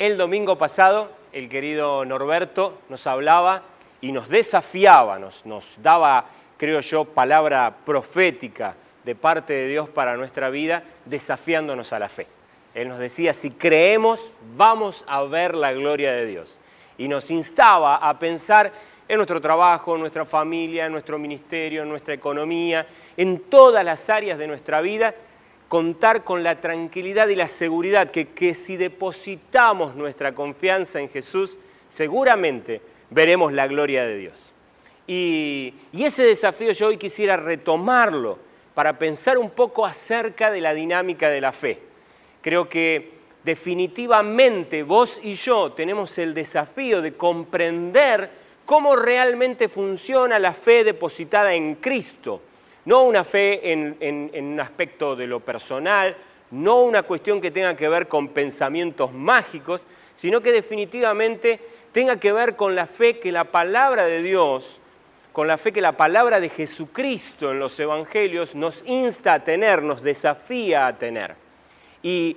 El domingo pasado, el querido Norberto nos hablaba y nos desafiaba, nos, nos daba, creo yo, palabra profética de parte de Dios para nuestra vida, desafiándonos a la fe. Él nos decía, si creemos, vamos a ver la gloria de Dios. Y nos instaba a pensar en nuestro trabajo, en nuestra familia, en nuestro ministerio, en nuestra economía, en todas las áreas de nuestra vida contar con la tranquilidad y la seguridad que, que si depositamos nuestra confianza en Jesús, seguramente veremos la gloria de Dios. Y, y, ese desafío yo hoy quisiera retomarlo para pensar un poco acerca de la dinámica de la fe. Creo que definitivamente vos y yo tenemos el desafío de comprender cómo realmente funciona la fe depositada en Cristo no una fe en, un aspecto de lo personal, no una cuestión que tenga que ver con pensamientos mágicos, sino que definitivamente tenga que ver con la fe que la palabra de Dios, con la fe que la palabra de Jesucristo en los evangelios nos insta a tener, nos desafía a tener. Y,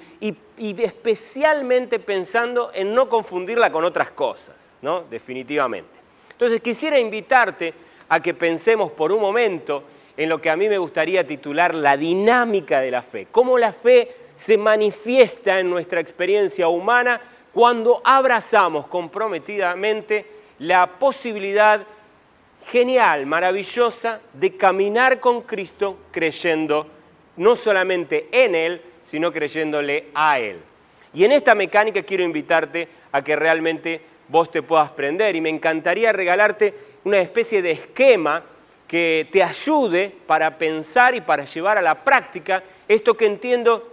especialmente pensando en no confundirla con otras cosas, ¿no? Definitivamente. Entonces quisiera invitarte a que pensemos por un momento en lo que a mí me gustaría titular la dinámica de la fe, cómo la fe se manifiesta en nuestra experiencia humana cuando abrazamos comprometidamente la posibilidad genial, maravillosa, de caminar con Cristo creyendo no solamente en Él, sino creyéndole a Él. Y en esta mecánica quiero invitarte a que realmente vos te puedas prender y me encantaría regalarte una especie de esquema que te ayude para pensar y para llevar a la práctica esto que entiendo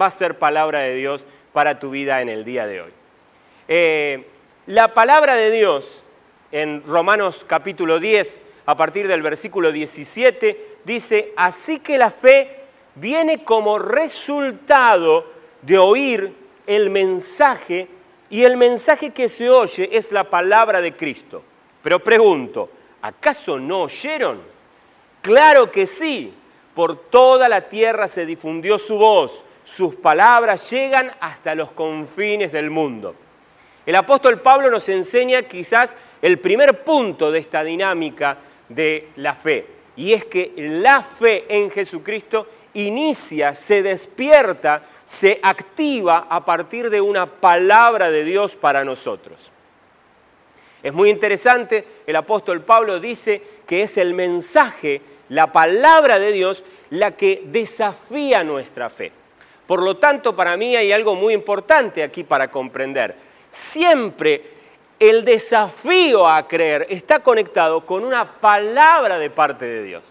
va a ser palabra de Dios para tu vida en el día de hoy. Eh, la palabra de Dios en Romanos capítulo 10, a partir del versículo 17, dice, así que la fe viene como resultado de oír el mensaje y el mensaje que se oye es la palabra de Cristo. Pero pregunto, ¿acaso no oyeron? Claro que sí, por toda la tierra se difundió su voz, sus palabras llegan hasta los confines del mundo. El apóstol Pablo nos enseña quizás el primer punto de esta dinámica de la fe, y es que la fe en Jesucristo inicia, se despierta, se activa a partir de una palabra de Dios para nosotros. Es muy interesante, el apóstol Pablo dice que es el mensaje, la palabra de Dios, la que desafía nuestra fe. Por lo tanto, para mí hay algo muy importante aquí para comprender. Siempre el desafío a creer está conectado con una palabra de parte de Dios.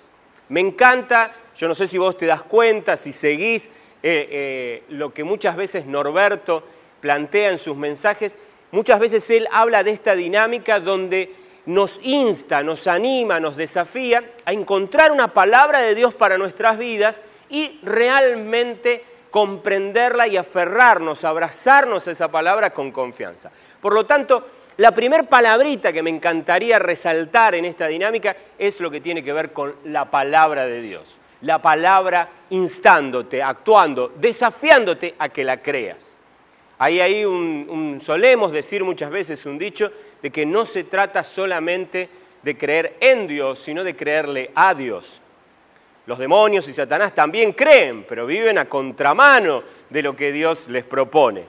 Me encanta, yo no sé si vos te das cuenta, si seguís eh, eh, lo que muchas veces Norberto plantea en sus mensajes, Muchas veces Él habla de esta dinámica donde nos insta, nos anima, nos desafía a encontrar una palabra de Dios para nuestras vidas y realmente comprenderla y aferrarnos, abrazarnos a esa palabra con confianza. Por lo tanto, la primer palabrita que me encantaría resaltar en esta dinámica es lo que tiene que ver con la palabra de Dios. La palabra instándote, actuando, desafiándote a que la creas. Hay ahí un, solemos decir muchas veces un dicho de que no se trata solamente de creer en Dios, sino de creerle a Dios. Los demonios y Satanás también creen, pero viven a contramano de lo que Dios les propone.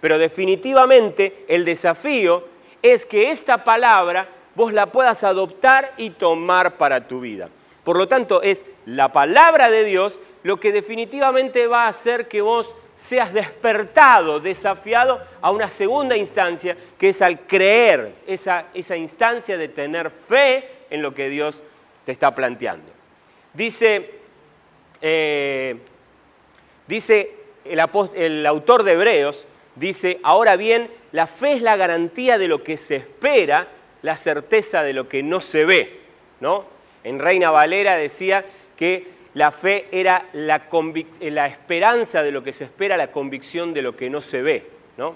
Pero definitivamente el desafío es que esta palabra vos la puedas adoptar y tomar para tu vida. Por lo tanto, es la palabra de Dios lo que definitivamente va a hacer que vos seas despertado, desafiado a una segunda instancia, que es al creer, esa, esa instancia de tener fe en lo que Dios te está planteando. Dice, eh, dice el, el autor de Hebreos, dice, ahora bien, la fe es la garantía de lo que se espera, la certeza de lo que no se ve. ¿no? En Reina Valera decía que la fe era la, la, esperanza de lo que se espera, la convicción de lo que no se ve. ¿no?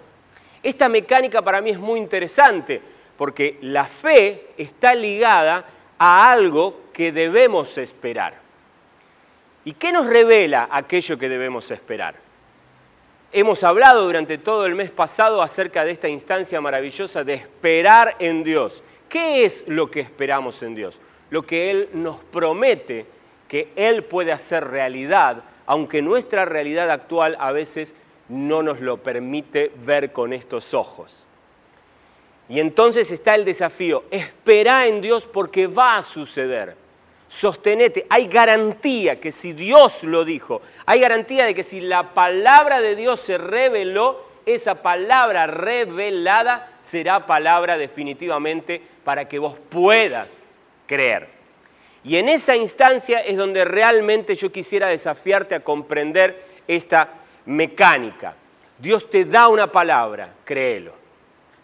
Esta mecánica para mí es muy interesante porque la fe está ligada a algo que debemos esperar. ¿Y qué nos revela aquello que debemos esperar? Hemos hablado durante todo el mes pasado acerca de esta instancia maravillosa de esperar en Dios. ¿Qué es lo que esperamos en Dios? Lo que Él nos promete que Él puede hacer realidad, aunque nuestra realidad actual a veces no nos lo permite ver con estos ojos. Y entonces está el desafío, espera en Dios porque va a suceder. Sostenete, hay garantía que si Dios lo dijo, hay garantía de que si la palabra de Dios se reveló, esa palabra revelada será palabra definitivamente para que vos puedas creer. Y en esa instancia es donde realmente yo quisiera desafiarte a comprender esta mecánica. Dios te da una palabra, créelo.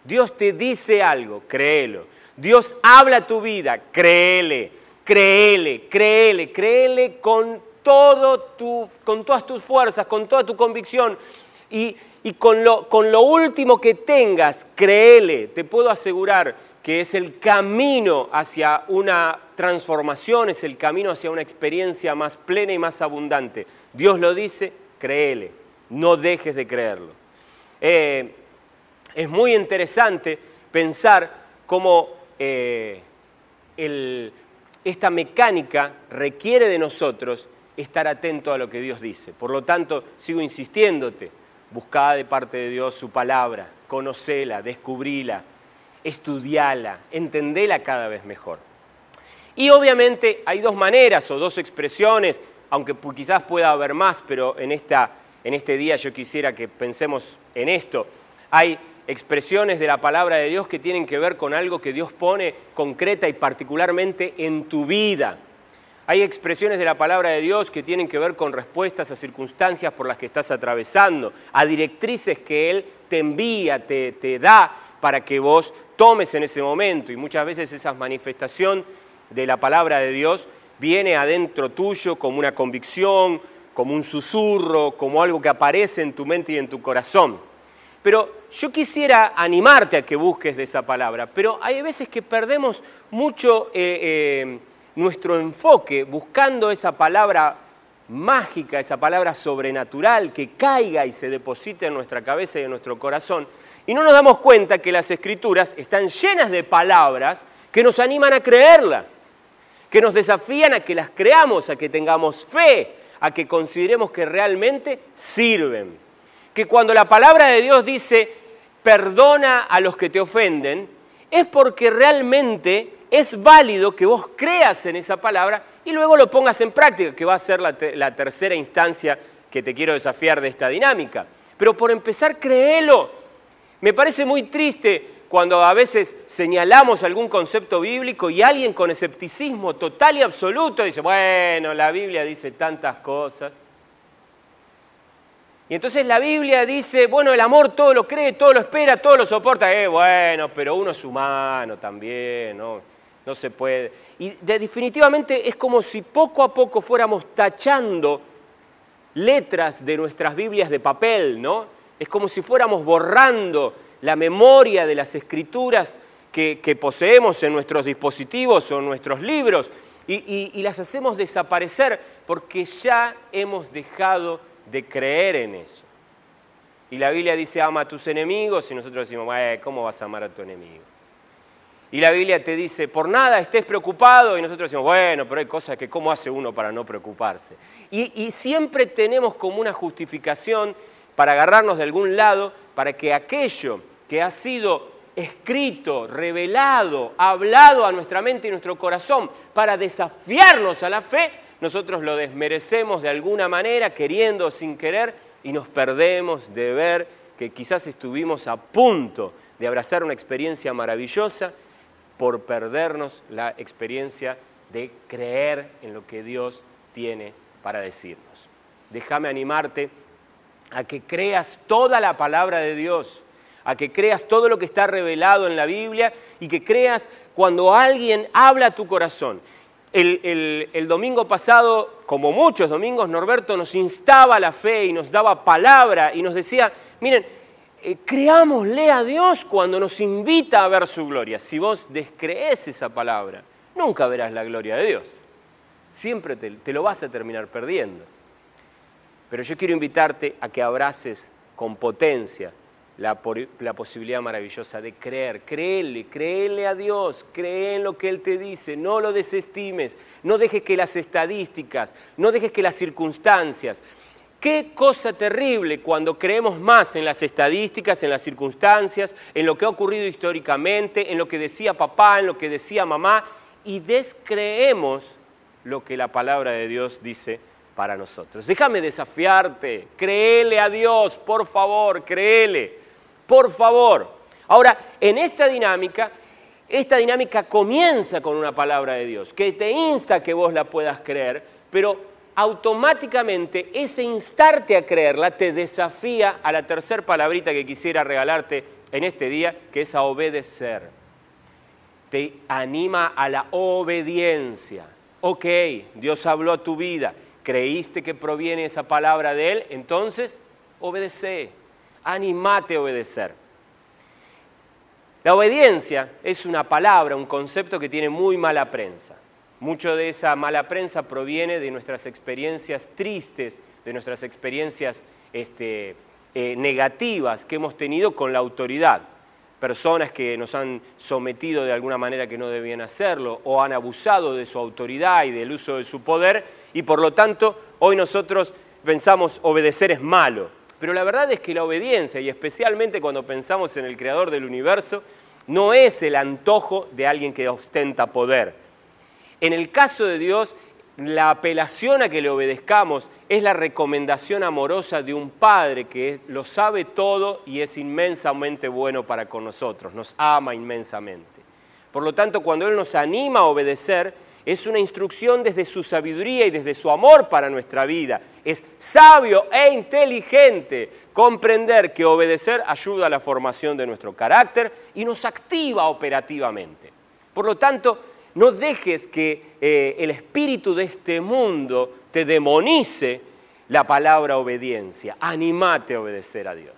Dios te dice algo, créelo. Dios habla tu vida, créele, créele, créele, créele con, todo tu, con todas tus fuerzas, con toda tu convicción y, con, lo, con lo último que tengas, créele. Te puedo asegurar que es el camino hacia una transformación, es el camino hacia una experiencia más plena y más abundante. Dios lo dice, créele no dejes de creerlo. Eh, es muy interesante pensar cómo eh, esta mecánica requiere de nosotros estar atento a lo que Dios dice. Por lo tanto, sigo insistiéndote, buscá de parte de Dios su palabra, conocela, descubrila, estudiala, entendela cada vez mejor. Y obviamente hay dos maneras o dos expresiones, aunque quizás pueda haber más, pero en esta en este día yo quisiera que pensemos en esto. Hay expresiones de la palabra de Dios que tienen que ver con algo que Dios pone concreta y particularmente en tu vida. Hay expresiones de la palabra de Dios que tienen que ver con respuestas a circunstancias por las que estás atravesando, a directrices que Él te envía, te, te da para que vos tomes en ese momento. Y muchas veces esa manifestación de la palabra de Dios viene adentro tuyo como una convicción, como un susurro, como algo que aparece en tu mente y en tu corazón. Pero yo quisiera animarte a que busques de esa palabra, pero hay veces que perdemos mucho eh, eh, nuestro enfoque buscando esa palabra mágica, esa palabra sobrenatural que caiga y se deposite en nuestra cabeza y en nuestro corazón. Y no nos damos cuenta que las escrituras están llenas de palabras que nos animan a creerla, que nos desafían a que las creamos, a que tengamos fe, a que consideremos que realmente sirven. Que cuando la palabra de Dios dice, perdona a los que te ofenden, es porque realmente es válido que vos creas en esa palabra y luego lo pongas en práctica, que va a ser la, tercera instancia que te quiero desafiar de esta dinámica. Pero por empezar, créelo. Me parece muy triste cuando a veces señalamos algún concepto bíblico y alguien con escepticismo total y absoluto dice, bueno, la Biblia dice tantas cosas. Y entonces la Biblia dice, bueno, el amor todo lo cree, todo lo espera, todo lo soporta. Eh, bueno, pero uno es humano también, ¿no? No se puede. Y definitivamente es como si poco a poco fuéramos tachando letras de nuestras Biblias de papel, ¿no? Es como si fuéramos borrando la memoria de las escrituras que, poseemos en nuestros dispositivos o en nuestros libros y, las hacemos desaparecer porque ya hemos dejado de creer en eso. Y la Biblia dice, ama a tus enemigos, y nosotros decimos, ¿cómo vas a amar a tu enemigo? Y la Biblia te dice, por nada estés preocupado, y nosotros decimos, bueno, pero hay cosas que cómo hace uno para no preocuparse. y siempre tenemos como una justificación para agarrarnos de algún lado, para que aquello que ha sido escrito, revelado, hablado a nuestra mente y nuestro corazón para desafiarnos a la fe, nosotros lo desmerecemos de alguna manera, queriendo o sin querer, y nos perdemos de ver que quizás estuvimos a punto de abrazar una experiencia maravillosa por perdernos la experiencia de creer en lo que Dios tiene para decirnos. Déjame animarte a que creas toda la palabra de Dios, a que creas todo lo que está revelado en la Biblia y que creas cuando alguien habla a tu corazón. El, domingo pasado, como muchos domingos, Norberto nos instaba a la fe y nos daba palabra y nos decía, miren, eh, creámosle a Dios cuando nos invita a ver su gloria. Si vos descrees esa palabra, nunca verás la gloria de Dios. Siempre te lo vas a terminar perdiendo. Pero yo quiero invitarte a que abraces con potencia la, posibilidad maravillosa de creer. Créele, créele a Dios, cree en lo que Él te dice, no lo desestimes, no dejes que las estadísticas, no dejes que las circunstancias. Qué cosa terrible cuando creemos más en las estadísticas, en las circunstancias, en lo que ha ocurrido históricamente, en lo que decía papá, en lo que decía mamá, y descreemos lo que la palabra de Dios dice para nosotros. Déjame desafiarte, créele a Dios, por favor, créele, por favor. Ahora, en esta dinámica, esta dinámica comienza con una palabra de Dios, que te insta que vos la puedas creer, pero automáticamente ese instarte a creerla te desafía a la tercera palabrita que quisiera regalarte en este día, que es a obedecer. Te anima a la obediencia. Ok, Dios habló a tu vida creíste que proviene esa palabra de Él, entonces obedece, animate a obedecer. La obediencia es una palabra, un concepto que tiene muy mala prensa. Mucho de esa mala prensa proviene de nuestras experiencias tristes, de nuestras experiencias este, eh, negativas que hemos tenido con la autoridad. Personas que nos han sometido de alguna manera que no debían hacerlo o han abusado de su autoridad y del uso de su poder y por lo tanto hoy nosotros pensamos obedecer es malo. Pero la verdad es que la obediencia, y especialmente cuando pensamos en el creador del universo, no es el antojo de alguien que ostenta poder. En el caso de Dios, la apelación a que le obedezcamos es la recomendación amorosa de un Padre que lo sabe todo y es inmensamente bueno para con nosotros, nos ama inmensamente. Por lo tanto, cuando Él nos anima a obedecer, es una instrucción desde su sabiduría y desde su amor para nuestra vida. Es sabio e inteligente comprender que obedecer ayuda a la formación de nuestro carácter y nos activa operativamente. Por lo tanto, no dejes que eh, el espíritu de este mundo te demonice la palabra obediencia. Animate a obedecer a Dios.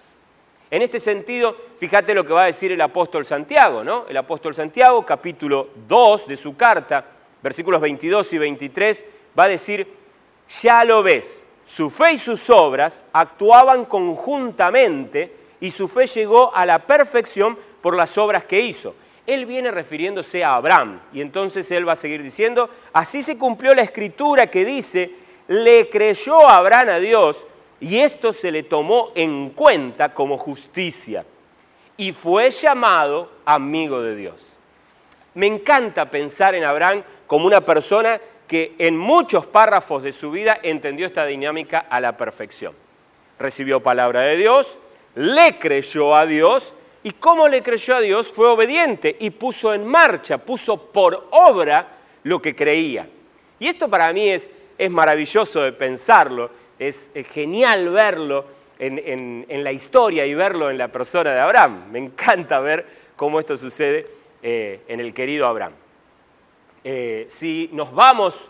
En este sentido, fíjate lo que va a decir el apóstol Santiago, ¿no? El apóstol Santiago, capítulo 2 de su carta, versículos 22 y 23, va a decir, ya lo ves, su fe y sus obras actuaban conjuntamente y su fe llegó a la perfección por las obras que hizo. Él viene refiriéndose a Abraham y entonces él va a seguir diciendo, así se cumplió la escritura que dice, le creyó Abraham a Dios y esto se le tomó en cuenta como justicia y fue llamado amigo de Dios. Me encanta pensar en Abraham como una persona que en muchos párrafos de su vida entendió esta dinámica a la perfección. Recibió palabra de Dios, le creyó a Dios y como le creyó a Dios fue obediente y puso en marcha, puso por obra lo que creía. Y esto para mí es, es maravilloso de pensarlo, es, genial verlo en, la historia y verlo en la persona de Abraham. Me encanta ver cómo esto sucede eh, en el querido Abraham. Eh, si nos vamos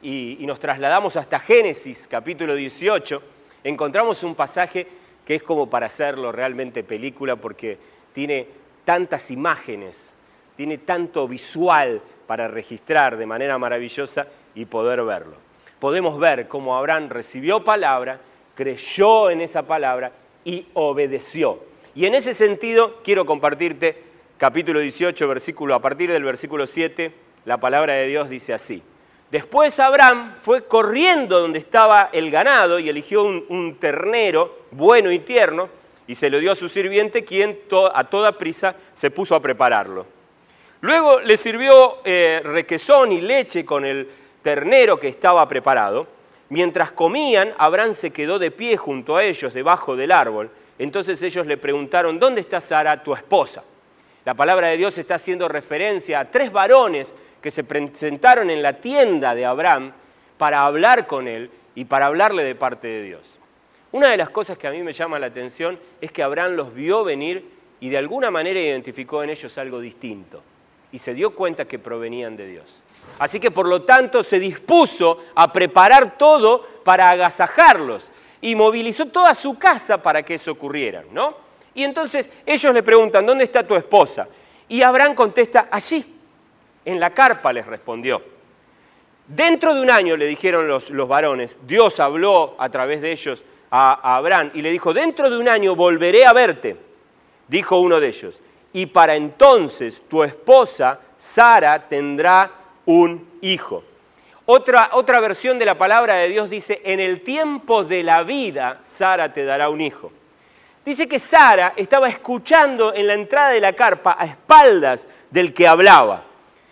y, nos trasladamos hasta Génesis capítulo 18, encontramos un pasaje que es como para hacerlo realmente película porque tiene tantas imágenes, tiene tanto visual para registrar de manera maravillosa y poder verlo. Podemos ver cómo Abraham recibió palabra, creyó en esa palabra y obedeció. Y en ese sentido quiero compartirte capítulo 18, versículo, a partir del versículo 7 la palabra de Dios dice así. Después Abraham fue corriendo donde estaba el ganado y eligió un, ternero bueno y tierno y se lo dio a su sirviente quien a toda prisa se puso a prepararlo. Luego le sirvió eh, requesón y leche con el ternero que estaba preparado. Mientras comían, Abraham se quedó de pie junto a ellos debajo del árbol. Entonces ellos le preguntaron, ¿dónde está Sara, tu esposa? La palabra de Dios está haciendo referencia a tres varones que se presentaron en la tienda de Abraham para hablar con él y para hablarle de parte de Dios. Una de las cosas que a mí me llama la atención es que Abraham los vio venir y de alguna manera identificó en ellos algo distinto y se dio cuenta que provenían de Dios. Así que por lo tanto se dispuso a preparar todo para agasajarlos y movilizó toda su casa para que eso ocurriera, ¿no? Y entonces ellos le preguntan, ¿dónde está tu esposa? Y Abraham contesta, allí, en la carpa les respondió. Dentro de un año, le dijeron los, los varones, Dios habló a través de ellos a, Abraham y le dijo, dentro de un año volveré a verte, dijo uno de ellos, y para entonces tu esposa, Sara, tendrá un hijo. Otra, otra versión de la palabra de Dios dice, en el tiempo de la vida, Sara te dará un hijo. Dice que Sara estaba escuchando en la entrada de la carpa a espaldas del que hablaba.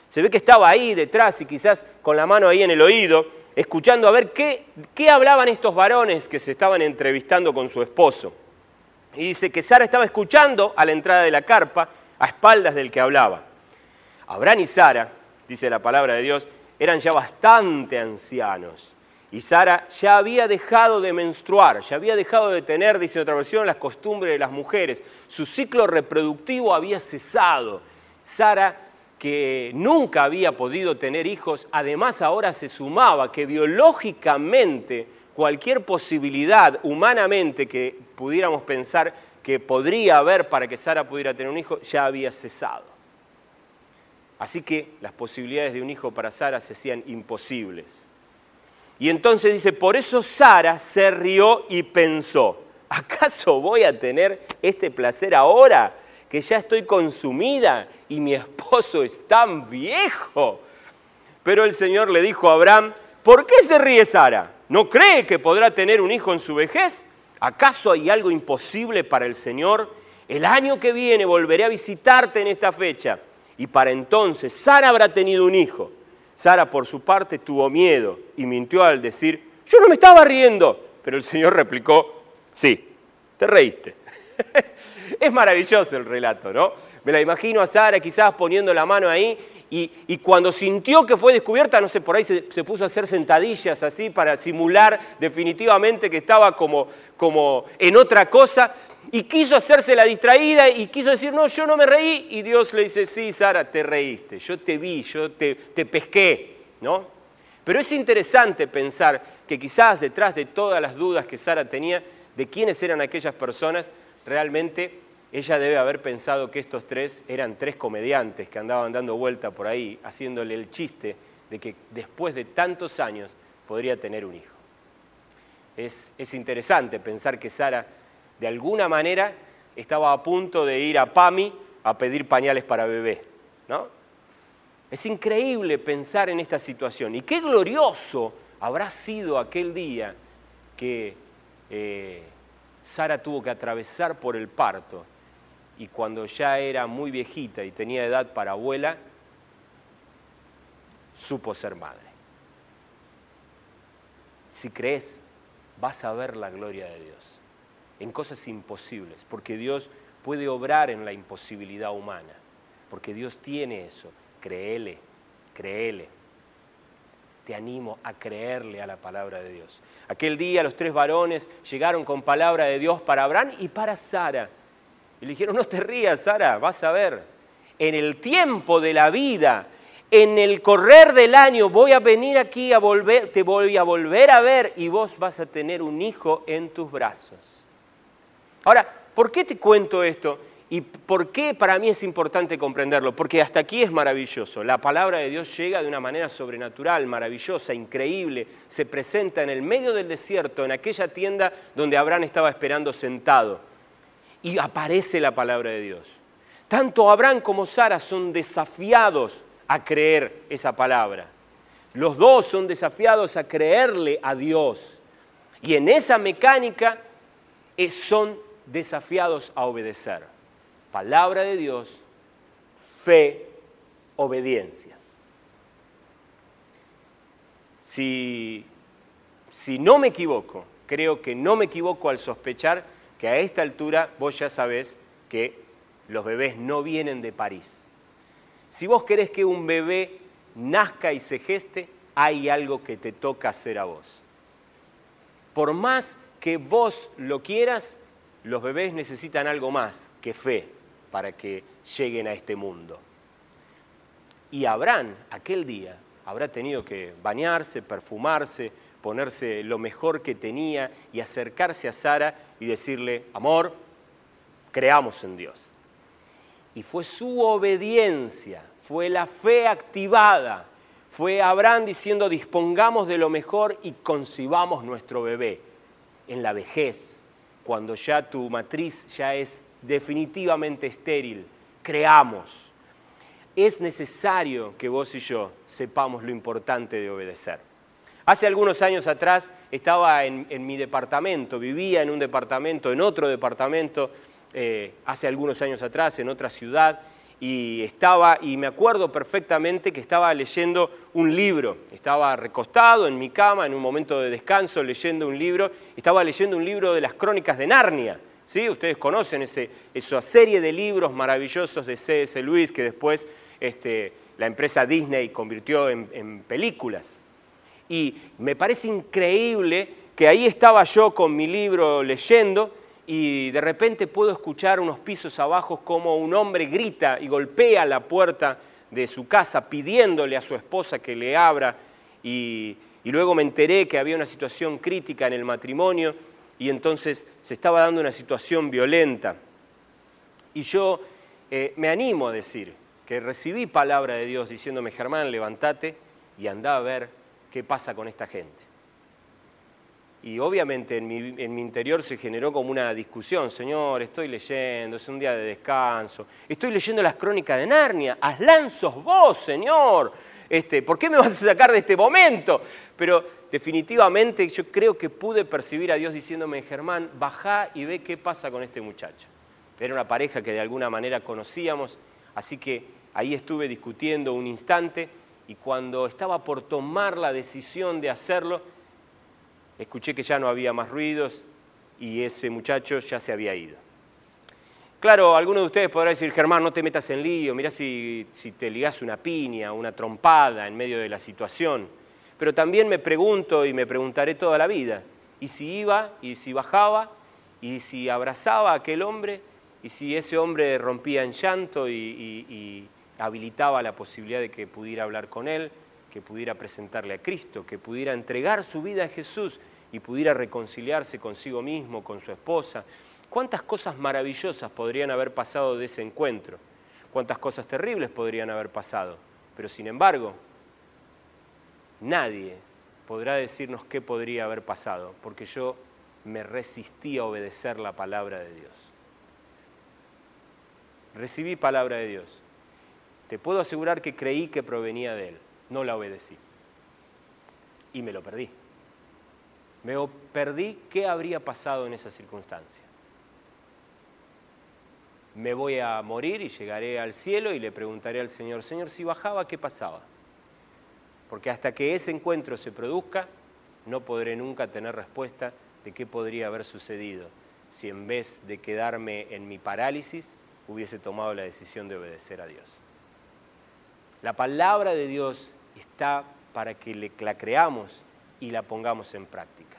Se ve que estaba ahí detrás y quizás con la mano ahí en el oído, escuchando a ver qué, qué hablaban estos varones que se estaban entrevistando con su esposo. Y dice que Sara estaba escuchando a la entrada de la carpa, a espaldas del que hablaba. Abraham y Sara, dice la palabra de Dios, eran ya bastante ancianos. Y Sara ya había dejado de menstruar, ya había dejado de tener, dice otra versión, las costumbres de las mujeres. Su ciclo reproductivo había cesado. Sara, que nunca había podido tener hijos, además ahora se sumaba que biológicamente cualquier posibilidad humanamente que pudiéramos pensar que podría haber para que Sara pudiera tener un hijo, ya había cesado. Así que las posibilidades de un hijo para Sara se hacían imposibles. Y entonces dice, por eso Sara se rió y pensó, ¿acaso voy a tener este placer ahora que ya estoy consumida y mi esposo es tan viejo? Pero el Señor le dijo a Abraham, ¿por qué se ríe Sara? ¿No cree que podrá tener un hijo en su vejez? ¿Acaso hay algo imposible para el Señor? El año que viene volveré a visitarte en esta fecha y para entonces Sara habrá tenido un hijo. Sara por su parte tuvo miedo y mintió al decir, yo no me estaba riendo. Pero el Señor replicó, sí, te reíste. es maravilloso el relato, ¿no? Me la imagino a Sara quizás poniendo la mano ahí y, cuando sintió que fue descubierta, no sé, por ahí se, se, puso a hacer sentadillas así para simular definitivamente que estaba como, como en otra cosa y quiso hacerse la distraída y quiso decir, no, yo no me reí. Y Dios le dice, sí, Sara, te reíste, yo te vi, yo te, te pesqué, ¿no? Pero es interesante pensar que quizás detrás de todas las dudas que Sara tenía de quiénes eran aquellas personas, realmente ella debe haber pensado que estos tres eran tres comediantes que andaban dando vuelta por ahí, haciéndole el chiste de que después de tantos años podría tener un hijo. Es, es interesante pensar que Sara de alguna manera estaba a punto de ir a PAMI a pedir pañales para bebé. ¿no? Es increíble pensar en esta situación. Y qué glorioso habrá sido aquel día que eh, Sara tuvo que atravesar por el parto y cuando ya era muy viejita y tenía edad para abuela, supo ser madre. Si crees, vas a ver la gloria de Dios en cosas imposibles, porque Dios puede obrar en la imposibilidad humana, porque Dios tiene eso. Créele, créele. Te animo a creerle a la palabra de Dios. Aquel día los tres varones llegaron con palabra de Dios para Abraham y para Sara. Y le dijeron, no te rías, Sara, vas a ver. En el tiempo de la vida, en el correr del año, voy a venir aquí a volver, te voy a volver a ver y vos vas a tener un hijo en tus brazos. Ahora, ¿por qué te cuento esto? ¿Y por qué para mí es importante comprenderlo? Porque hasta aquí es maravilloso. La palabra de Dios llega de una manera sobrenatural, maravillosa, increíble. Se presenta en el medio del desierto, en aquella tienda donde Abraham estaba esperando sentado. Y aparece la palabra de Dios. Tanto Abraham como Sara son desafiados a creer esa palabra. Los dos son desafiados a creerle a Dios. Y en esa mecánica son desafiados a obedecer. Palabra de Dios, fe, obediencia. Si, si no me equivoco, creo que no me equivoco al sospechar que a esta altura vos ya sabés que Los bebés no vienen de París. Si vos querés que un bebé nazca y se geste, hay algo que te toca hacer a vos. Por más que vos lo quieras, los bebés necesitan algo más que fe para que lleguen a este mundo. Y Abraham, aquel día, habrá tenido que bañarse, perfumarse, ponerse lo mejor que tenía y acercarse a Sara y decirle, amor, creamos en Dios. Y fue su obediencia, fue la fe activada, fue Abraham diciendo, dispongamos de lo mejor y concibamos nuestro bebé en la vejez, cuando ya tu matriz ya es definitivamente estéril, creamos. Es necesario que vos y yo sepamos lo importante de obedecer. Hace algunos años atrás estaba en, mi departamento, vivía en un departamento, en otro departamento, eh, hace algunos años atrás, en otra ciudad, y estaba, y me acuerdo perfectamente que estaba leyendo un libro, estaba recostado en mi cama en un momento de descanso leyendo un libro, estaba leyendo un libro de las crónicas de Narnia, ¿sí? Ustedes conocen ese, esa serie de libros maravillosos de C.S. Lewis que después este, la empresa Disney convirtió en, películas. Y me parece increíble que ahí estaba yo con mi libro leyendo, y de repente puedo escuchar unos pisos abajo como un hombre grita y golpea la puerta de su casa pidiéndole a su esposa que le abra y, luego me enteré que había una situación crítica en el matrimonio y entonces se estaba dando una situación violenta. Y yo eh, me animo a decir que recibí palabra de Dios diciéndome, Germán, levántate y anda a ver qué pasa con esta gente. Y obviamente en mi, interior se generó como una discusión. Señor, estoy leyendo, es un día de descanso. Estoy leyendo las crónicas de Narnia. Aslan sos vos, Señor. Este, ¿Por qué me vas a sacar de este momento? Pero definitivamente yo creo que pude percibir a Dios diciéndome, Germán, baja y ve qué pasa con este muchacho. Era una pareja que de alguna manera conocíamos, así que ahí estuve discutiendo un instante y cuando estaba por tomar la decisión de hacerlo, escuché que ya no había más ruidos y ese muchacho ya se había ido. Claro, alguno de ustedes podrá decir, Germán, no te metas en lío, mirá si, si te ligás una piña, una trompada en medio de la situación. Pero también me pregunto y me preguntaré toda la vida, ¿y si iba, y si bajaba, y si abrazaba a aquel hombre, y si ese hombre rompía en llanto y, y habilitaba la posibilidad de que pudiera hablar con él? que pudiera presentarle a Cristo, que pudiera entregar su vida a Jesús y pudiera reconciliarse consigo mismo, con su esposa. ¿Cuántas cosas maravillosas podrían haber pasado de ese encuentro? ¿Cuántas cosas terribles podrían haber pasado? Pero sin embargo, nadie podrá decirnos qué podría haber pasado, porque yo me resistí a obedecer la palabra de Dios. Recibí palabra de Dios. Te puedo asegurar que creí que provenía de Él no la obedecí. Y me lo perdí. Me perdí qué habría pasado en esa circunstancia. Me voy a morir y llegaré al cielo y le preguntaré al Señor, Señor, si bajaba, ¿qué pasaba? Porque hasta que ese encuentro se produzca, no podré nunca tener respuesta de qué podría haber sucedido si en vez de quedarme en mi parálisis hubiese tomado la decisión de obedecer a Dios. La palabra de Dios está para que la creamos y la pongamos en práctica.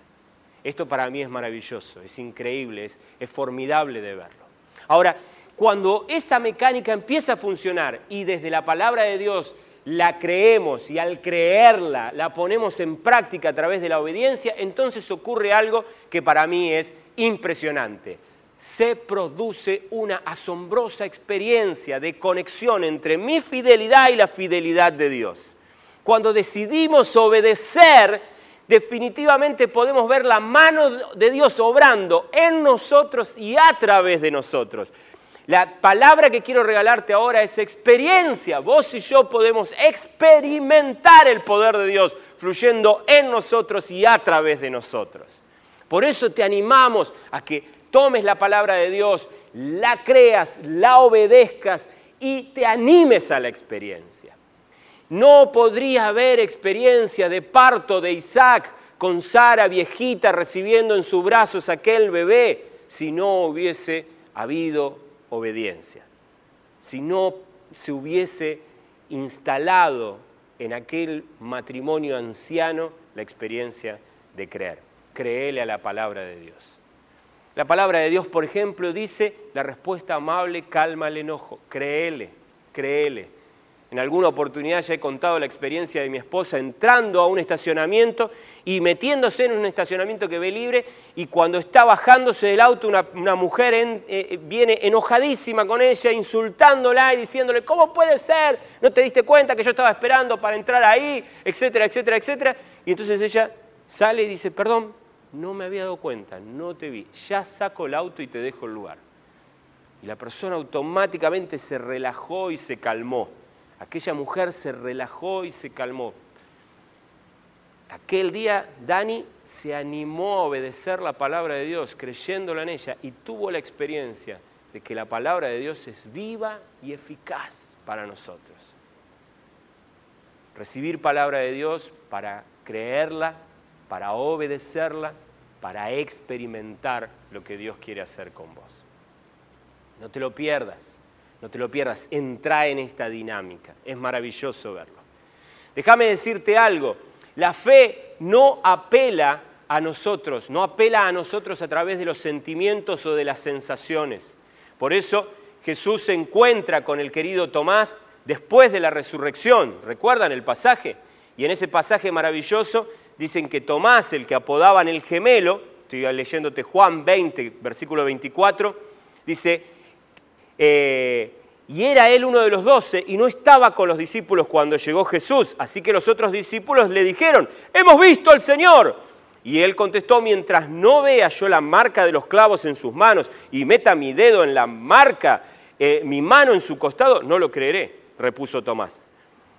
Esto para mí es maravilloso, es increíble, es, formidable de verlo. Ahora, cuando esta mecánica empieza a funcionar y desde la palabra de Dios la creemos y al creerla la ponemos en práctica a través de la obediencia, entonces ocurre algo que para mí es impresionante se produce una asombrosa experiencia de conexión entre mi fidelidad y la fidelidad de Dios. Cuando decidimos obedecer, definitivamente podemos ver la mano de Dios obrando en nosotros y a través de nosotros. La palabra que quiero regalarte ahora es experiencia. Vos y yo podemos experimentar el poder de Dios fluyendo en nosotros y a través de nosotros. Por eso te animamos a que tomes la palabra de Dios, la creas, la obedezcas y te animes a la experiencia. No podría haber experiencia de parto de Isaac con Sara viejita recibiendo en sus brazos aquel bebé si no hubiese habido obediencia. si no se hubiese instalado en aquel matrimonio anciano la experiencia de creer. Créele a la palabra de Dios. La palabra de Dios, por ejemplo, dice la respuesta amable calma el enojo. Créele, créele. En alguna oportunidad ya he contado la experiencia de mi esposa entrando a un estacionamiento y metiéndose en un estacionamiento que ve libre y cuando está bajándose del auto una, mujer eh, eh, viene enojadísima con ella, insultándola y diciéndole, ¿cómo puede ser? ¿No te diste cuenta que yo estaba esperando para entrar ahí? Etcétera, etcétera, etcétera. Y entonces ella sale y dice, perdón, no me había dado cuenta, no te vi, ya saco el auto y te dejo el lugar. Y la persona automáticamente se relajó y se calmó. Aquella mujer se relajó y se calmó. Aquel día Dani se animó a obedecer la palabra de Dios, creyéndola en ella, y tuvo la experiencia de que la palabra de Dios es viva y eficaz para nosotros. Recibir palabra de Dios para creerla, para obedecerla, para experimentar lo que Dios quiere hacer con vos. No te lo pierdas, no te lo pierdas, entra en esta dinámica, es maravilloso verlo. Déjame decirte algo, la fe no apela a nosotros, no apela a nosotros a través de los sentimientos o de las sensaciones. Por eso Jesús se encuentra con el querido Tomás después de la resurrección, ¿recuerdan el pasaje? Y en ese pasaje maravilloso dicen que Tomás, el que apodaban el gemelo, estoy leyéndote Juan 20, versículo 24, dice, eh, y era él uno de los doce y no estaba con los discípulos cuando llegó Jesús, así que los otros discípulos le dijeron, hemos visto al Señor. Y él contestó, mientras no vea yo la marca de los clavos en sus manos y meta mi dedo en la marca, eh, mi mano en su costado, no lo creeré, repuso Tomás.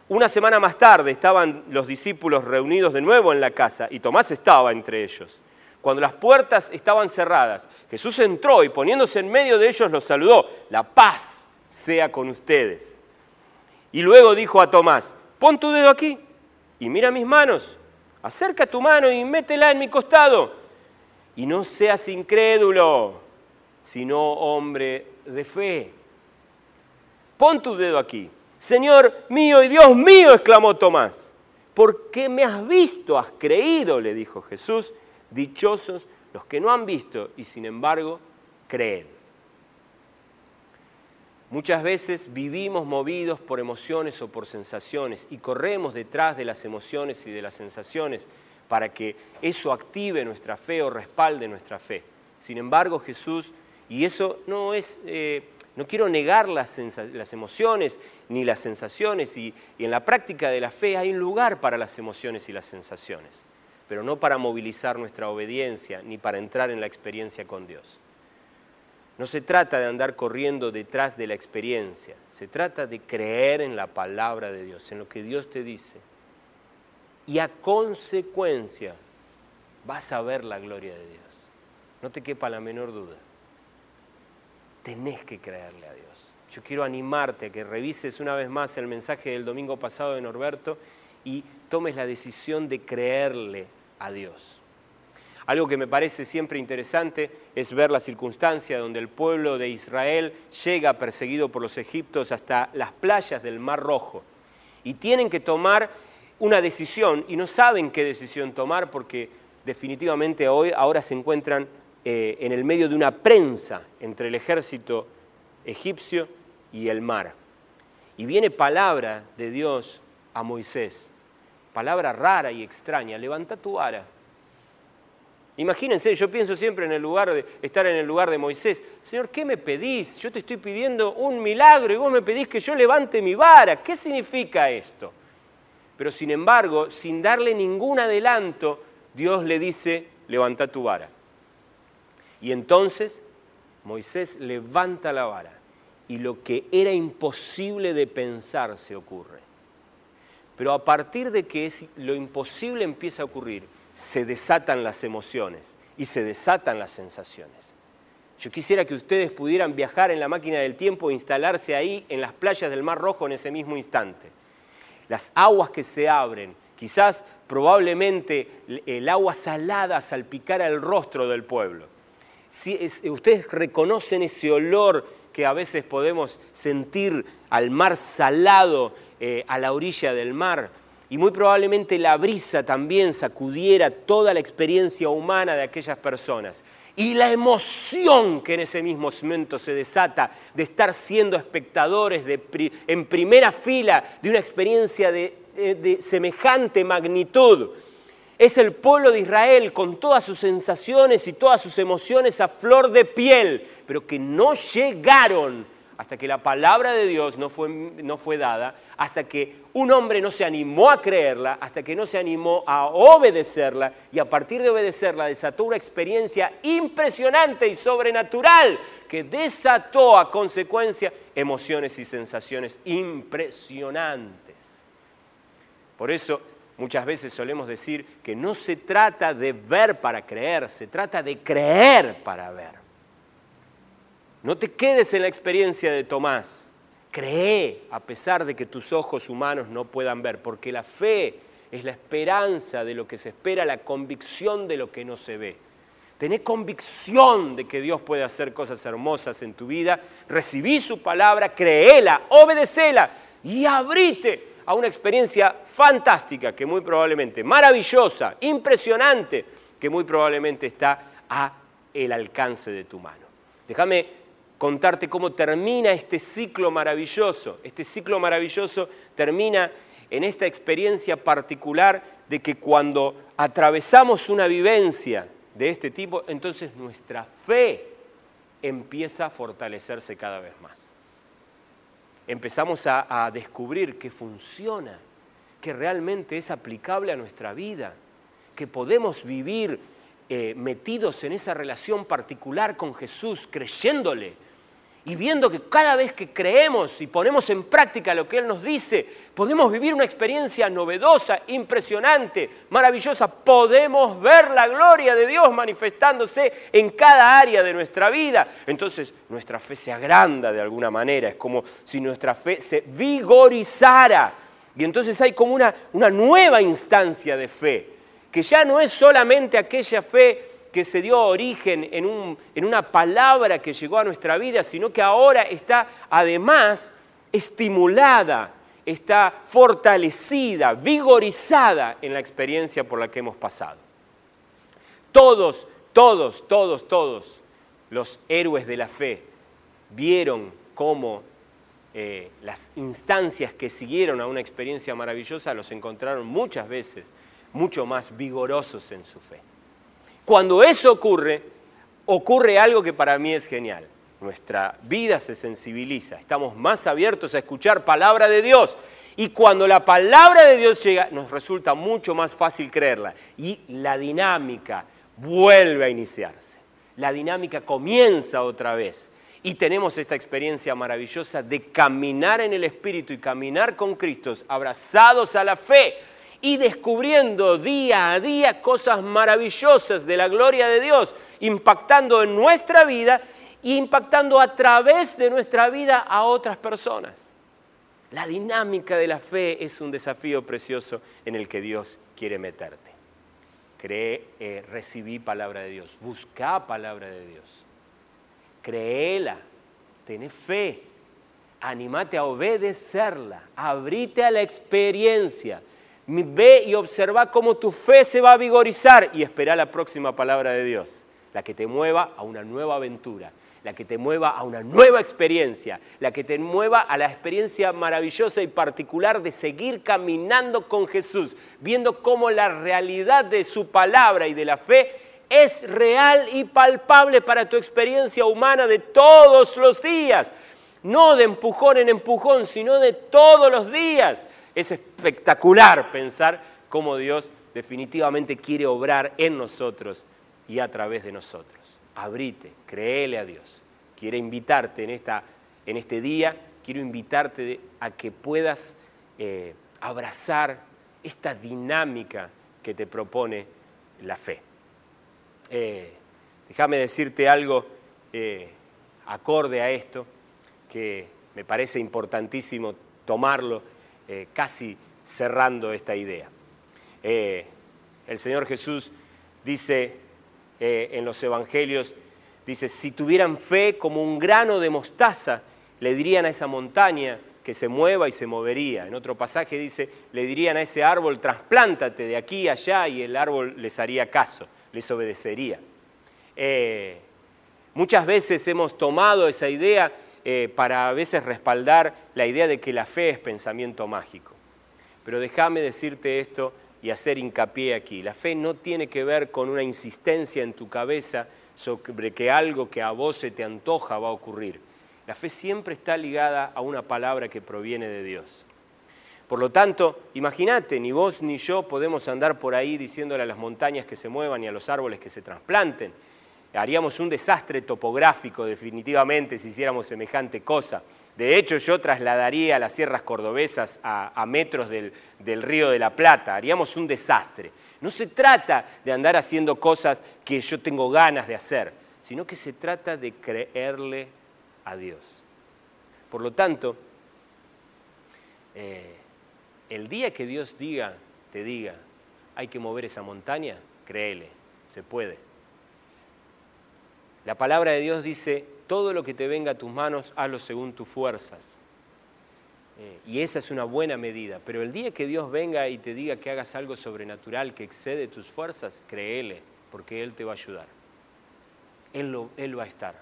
Una semana más tarde estaban los discípulos reunidos de nuevo en la casa y Tomás estaba entre ellos. Cuando las puertas estaban cerradas, Jesús entró y poniéndose en medio de ellos los saludó. La paz sea con ustedes. Y luego dijo a Tomás, pon tu dedo aquí y mira mis manos. Acerca tu mano y métela en mi costado. Y no seas incrédulo, sino hombre de fe. Pon tu dedo aquí Señor mío y Dios mío, exclamó Tomás. ¿Por qué me has visto? Has creído, le dijo Jesús. Dichosos los que no han visto y sin embargo creen. Muchas veces vivimos movidos por emociones o por sensaciones y corremos detrás de las emociones y de las sensaciones para que eso active nuestra fe o respalde nuestra fe. Sin embargo, Jesús, y eso no es eh, no quiero negar las, emociones ni las sensaciones y, y en la práctica de la fe hay un lugar para las emociones y las sensaciones, pero no para movilizar nuestra obediencia ni para entrar en la experiencia con Dios. No se trata de andar corriendo detrás de la experiencia, se trata de creer en la palabra de Dios, en lo que Dios te dice. Y a consecuencia vas a ver la gloria de Dios. No te quepa la menor duda tenés que creerle a Dios. Yo quiero animarte a que revises una vez más el mensaje del domingo pasado de Norberto y tomes la decisión de creerle a Dios. Algo que me parece siempre interesante es ver la circunstancia donde el pueblo de Israel llega perseguido por los egipcios hasta las playas del Mar Rojo y tienen que tomar una decisión y no saben qué decisión tomar porque definitivamente hoy, ahora se encuentran eh, en el medio de una prensa entre el ejército egipcio y el mar. Y viene palabra de Dios a Moisés, palabra rara y extraña, levanta tu vara. Imagínense, yo pienso siempre en el lugar de estar en el lugar de Moisés. Señor, ¿qué me pedís? Yo te estoy pidiendo un milagro y vos me pedís que yo levante mi vara. ¿Qué significa esto? Pero sin embargo, sin darle ningún adelanto, Dios le dice, levanta tu vara. Y entonces Moisés levanta la vara y lo que era imposible de pensar se ocurre. Pero a partir de que lo imposible empieza a ocurrir, se desatan las emociones y se desatan las sensaciones. Yo quisiera que ustedes pudieran viajar en la máquina del tiempo e instalarse ahí en las playas del Mar Rojo en ese mismo instante. Las aguas que se abren, quizás probablemente el agua salada salpicara el rostro del pueblo si ustedes reconocen ese olor que a veces podemos sentir al mar salado eh, a la orilla del mar. Y muy probablemente la brisa también sacudiera toda la experiencia humana de aquellas personas. Y la emoción que en ese mismo momento se desata de estar siendo espectadores en primera fila de una experiencia de semejante magnitud es el pueblo de Israel con todas sus sensaciones y todas sus emociones a flor de piel, pero que no llegaron hasta que la palabra de Dios no fue, no fue dada, hasta que un hombre no se animó a creerla, hasta que no se animó a obedecerla y a partir de obedecerla desató una experiencia impresionante y sobrenatural que desató a consecuencia emociones y sensaciones impresionantes. Por eso Muchas veces solemos decir que no se trata de ver para creer, se trata de creer para ver. No te quedes en la experiencia de Tomás. Cree a pesar de que tus ojos humanos no puedan ver, porque la fe es la esperanza de lo que se espera, la convicción de lo que no se ve. Tené convicción de que Dios puede hacer cosas hermosas en tu vida. Recibí su palabra, créela, obedecela y abrite a una experiencia fantástica que muy probablemente, maravillosa, impresionante, que muy probablemente está a el alcance de tu mano. Déjame contarte cómo termina este ciclo maravilloso. Este ciclo maravilloso termina en esta experiencia particular de que cuando atravesamos una vivencia de este tipo, entonces nuestra fe empieza a fortalecerse cada vez más empezamos a, descubrir que funciona, que realmente es aplicable a nuestra vida, que podemos vivir eh, metidos en esa relación particular con Jesús, creyéndole, y viendo que cada vez que creemos y ponemos en práctica lo que Él nos dice, podemos vivir una experiencia novedosa, impresionante, maravillosa. Podemos ver la gloria de Dios manifestándose en cada área de nuestra vida. Entonces nuestra fe se agranda de alguna manera, es como si nuestra fe se vigorizara. Y entonces hay como una, una nueva instancia de fe, que ya no es solamente aquella fe que se dio origen en, en, una palabra que llegó a nuestra vida, sino que ahora está además estimulada, está fortalecida, vigorizada en la experiencia por la que hemos pasado. Todos, todos, todos, todos los héroes de la fe vieron cómo eh, las instancias que siguieron a una experiencia maravillosa los encontraron muchas veces mucho más vigorosos en su fe. Cuando eso ocurre, ocurre algo que para mí es genial. Nuestra vida se sensibiliza, estamos más abiertos a escuchar palabra de Dios. Y cuando la palabra de Dios llega, nos resulta mucho más fácil creerla. Y la dinámica vuelve a iniciarse. La dinámica comienza otra vez. Y tenemos esta experiencia maravillosa de caminar en el Espíritu y caminar con Cristo, abrazados a la fe y descubriendo día a día cosas maravillosas de la gloria de Dios, impactando en nuestra vida e impactando a través de nuestra vida a otras personas. La dinámica de la fe es un desafío precioso en el que Dios quiere meterte. Cree, eh, recibí palabra de Dios, busca palabra de Dios, créela, ten fe, animate a obedecerla, abrite a la experiencia Ve y observa cómo tu fe se va a vigorizar y espera la próxima palabra de Dios, la que te mueva a una nueva aventura, la que te mueva a una nueva experiencia, la que te mueva a la experiencia maravillosa y particular de seguir caminando con Jesús, viendo cómo la realidad de su palabra y de la fe es real y palpable para tu experiencia humana de todos los días. No de empujón en empujón, sino de todos los días. Es espectacular pensar cómo Dios definitivamente quiere obrar en nosotros y a través de nosotros. Abrite, créele a Dios. Quiere invitarte en, esta, en este día, quiero invitarte a que puedas eh, abrazar esta dinámica que te propone la fe. Eh, déjame decirte algo eh, acorde a esto, que me parece importantísimo tomarlo eh, casi cerrando esta idea. Eh, el Señor Jesús dice eh, en los Evangelios, Dice, si tuvieran fe como un grano de mostaza, le dirían a esa montaña que se mueva y se movería. En otro pasaje dice, le dirían a ese árbol, trasplántate de aquí a allá y el árbol les haría caso, les obedecería. Muchas veces hemos tomado esa idea eh, para a veces respaldar la idea de que la fe es pensamiento mágico. Pero déjame decirte esto y hacer hincapié aquí. La fe no tiene que ver con una insistencia en tu cabeza sobre que algo que a vos se te antoja va a ocurrir. La fe siempre está ligada a una palabra que proviene de Dios. Por lo tanto, imagínate, ni vos ni yo podemos andar por ahí diciéndole a las montañas que se muevan y a los árboles que se trasplanten. Haríamos un desastre topográfico definitivamente si hiciéramos semejante cosa. De hecho, yo trasladaría las sierras cordobesas a, metros del, río de la Plata. Haríamos un desastre. No se trata de andar haciendo cosas que yo tengo ganas de hacer, sino que se trata de creerle a Dios. Por lo tanto, eh, el día que Dios diga, te diga, hay que mover esa montaña, créele, se puede. La palabra de Dios dice, todo lo que te venga a tus manos, hazlo según tus fuerzas. Eh, y esa es una buena medida. Pero el día que Dios venga y te diga que hagas algo sobrenatural que excede tus fuerzas, créele, porque Él te va a ayudar. Él, él va a estar.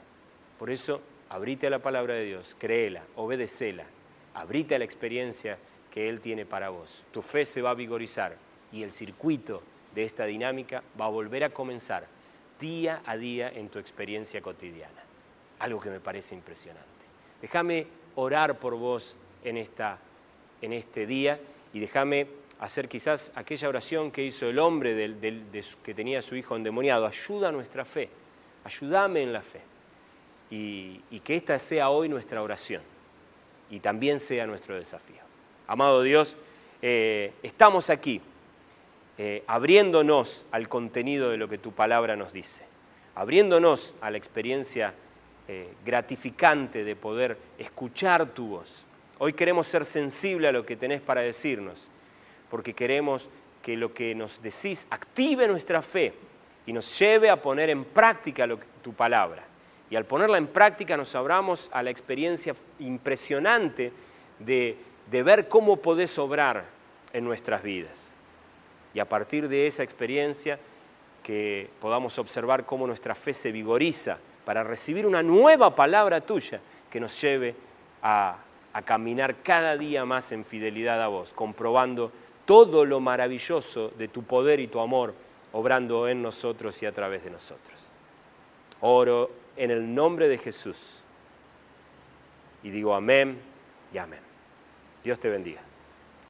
Por eso abrite a la palabra de Dios, créela, obedecela, abrite a la experiencia que Él tiene para vos. Tu fe se va a vigorizar y el circuito de esta dinámica va a volver a comenzar día a día en tu experiencia cotidiana. Algo que me parece impresionante. Déjame orar por vos en, esta, en este día y déjame hacer quizás aquella oración que hizo el hombre que tenía a su hijo endemoniado. Ayuda a nuestra fe, ayúdame en la fe y, que esta sea hoy nuestra oración y también sea nuestro desafío. Amado Dios, eh, estamos aquí eh, abriéndonos al contenido de lo que tu palabra nos dice, abriéndonos a la experiencia eh, gratificante de poder escuchar tu voz. Hoy queremos ser sensibles a lo que tenés para decirnos, porque queremos que lo que nos decís active nuestra fe y nos lleve a poner en práctica tu palabra. Y al ponerla en práctica nos abramos a la experiencia impresionante de, de ver cómo podés obrar en nuestras vidas. Y a partir de esa experiencia que podamos observar cómo nuestra fe se vigoriza para recibir una nueva palabra tuya que nos lleve a, caminar cada día más en fidelidad a vos, comprobando todo lo maravilloso de tu poder y tu amor obrando en nosotros y a través de nosotros. Oro en el nombre de Jesús. Y digo amén y amén. Dios te bendiga.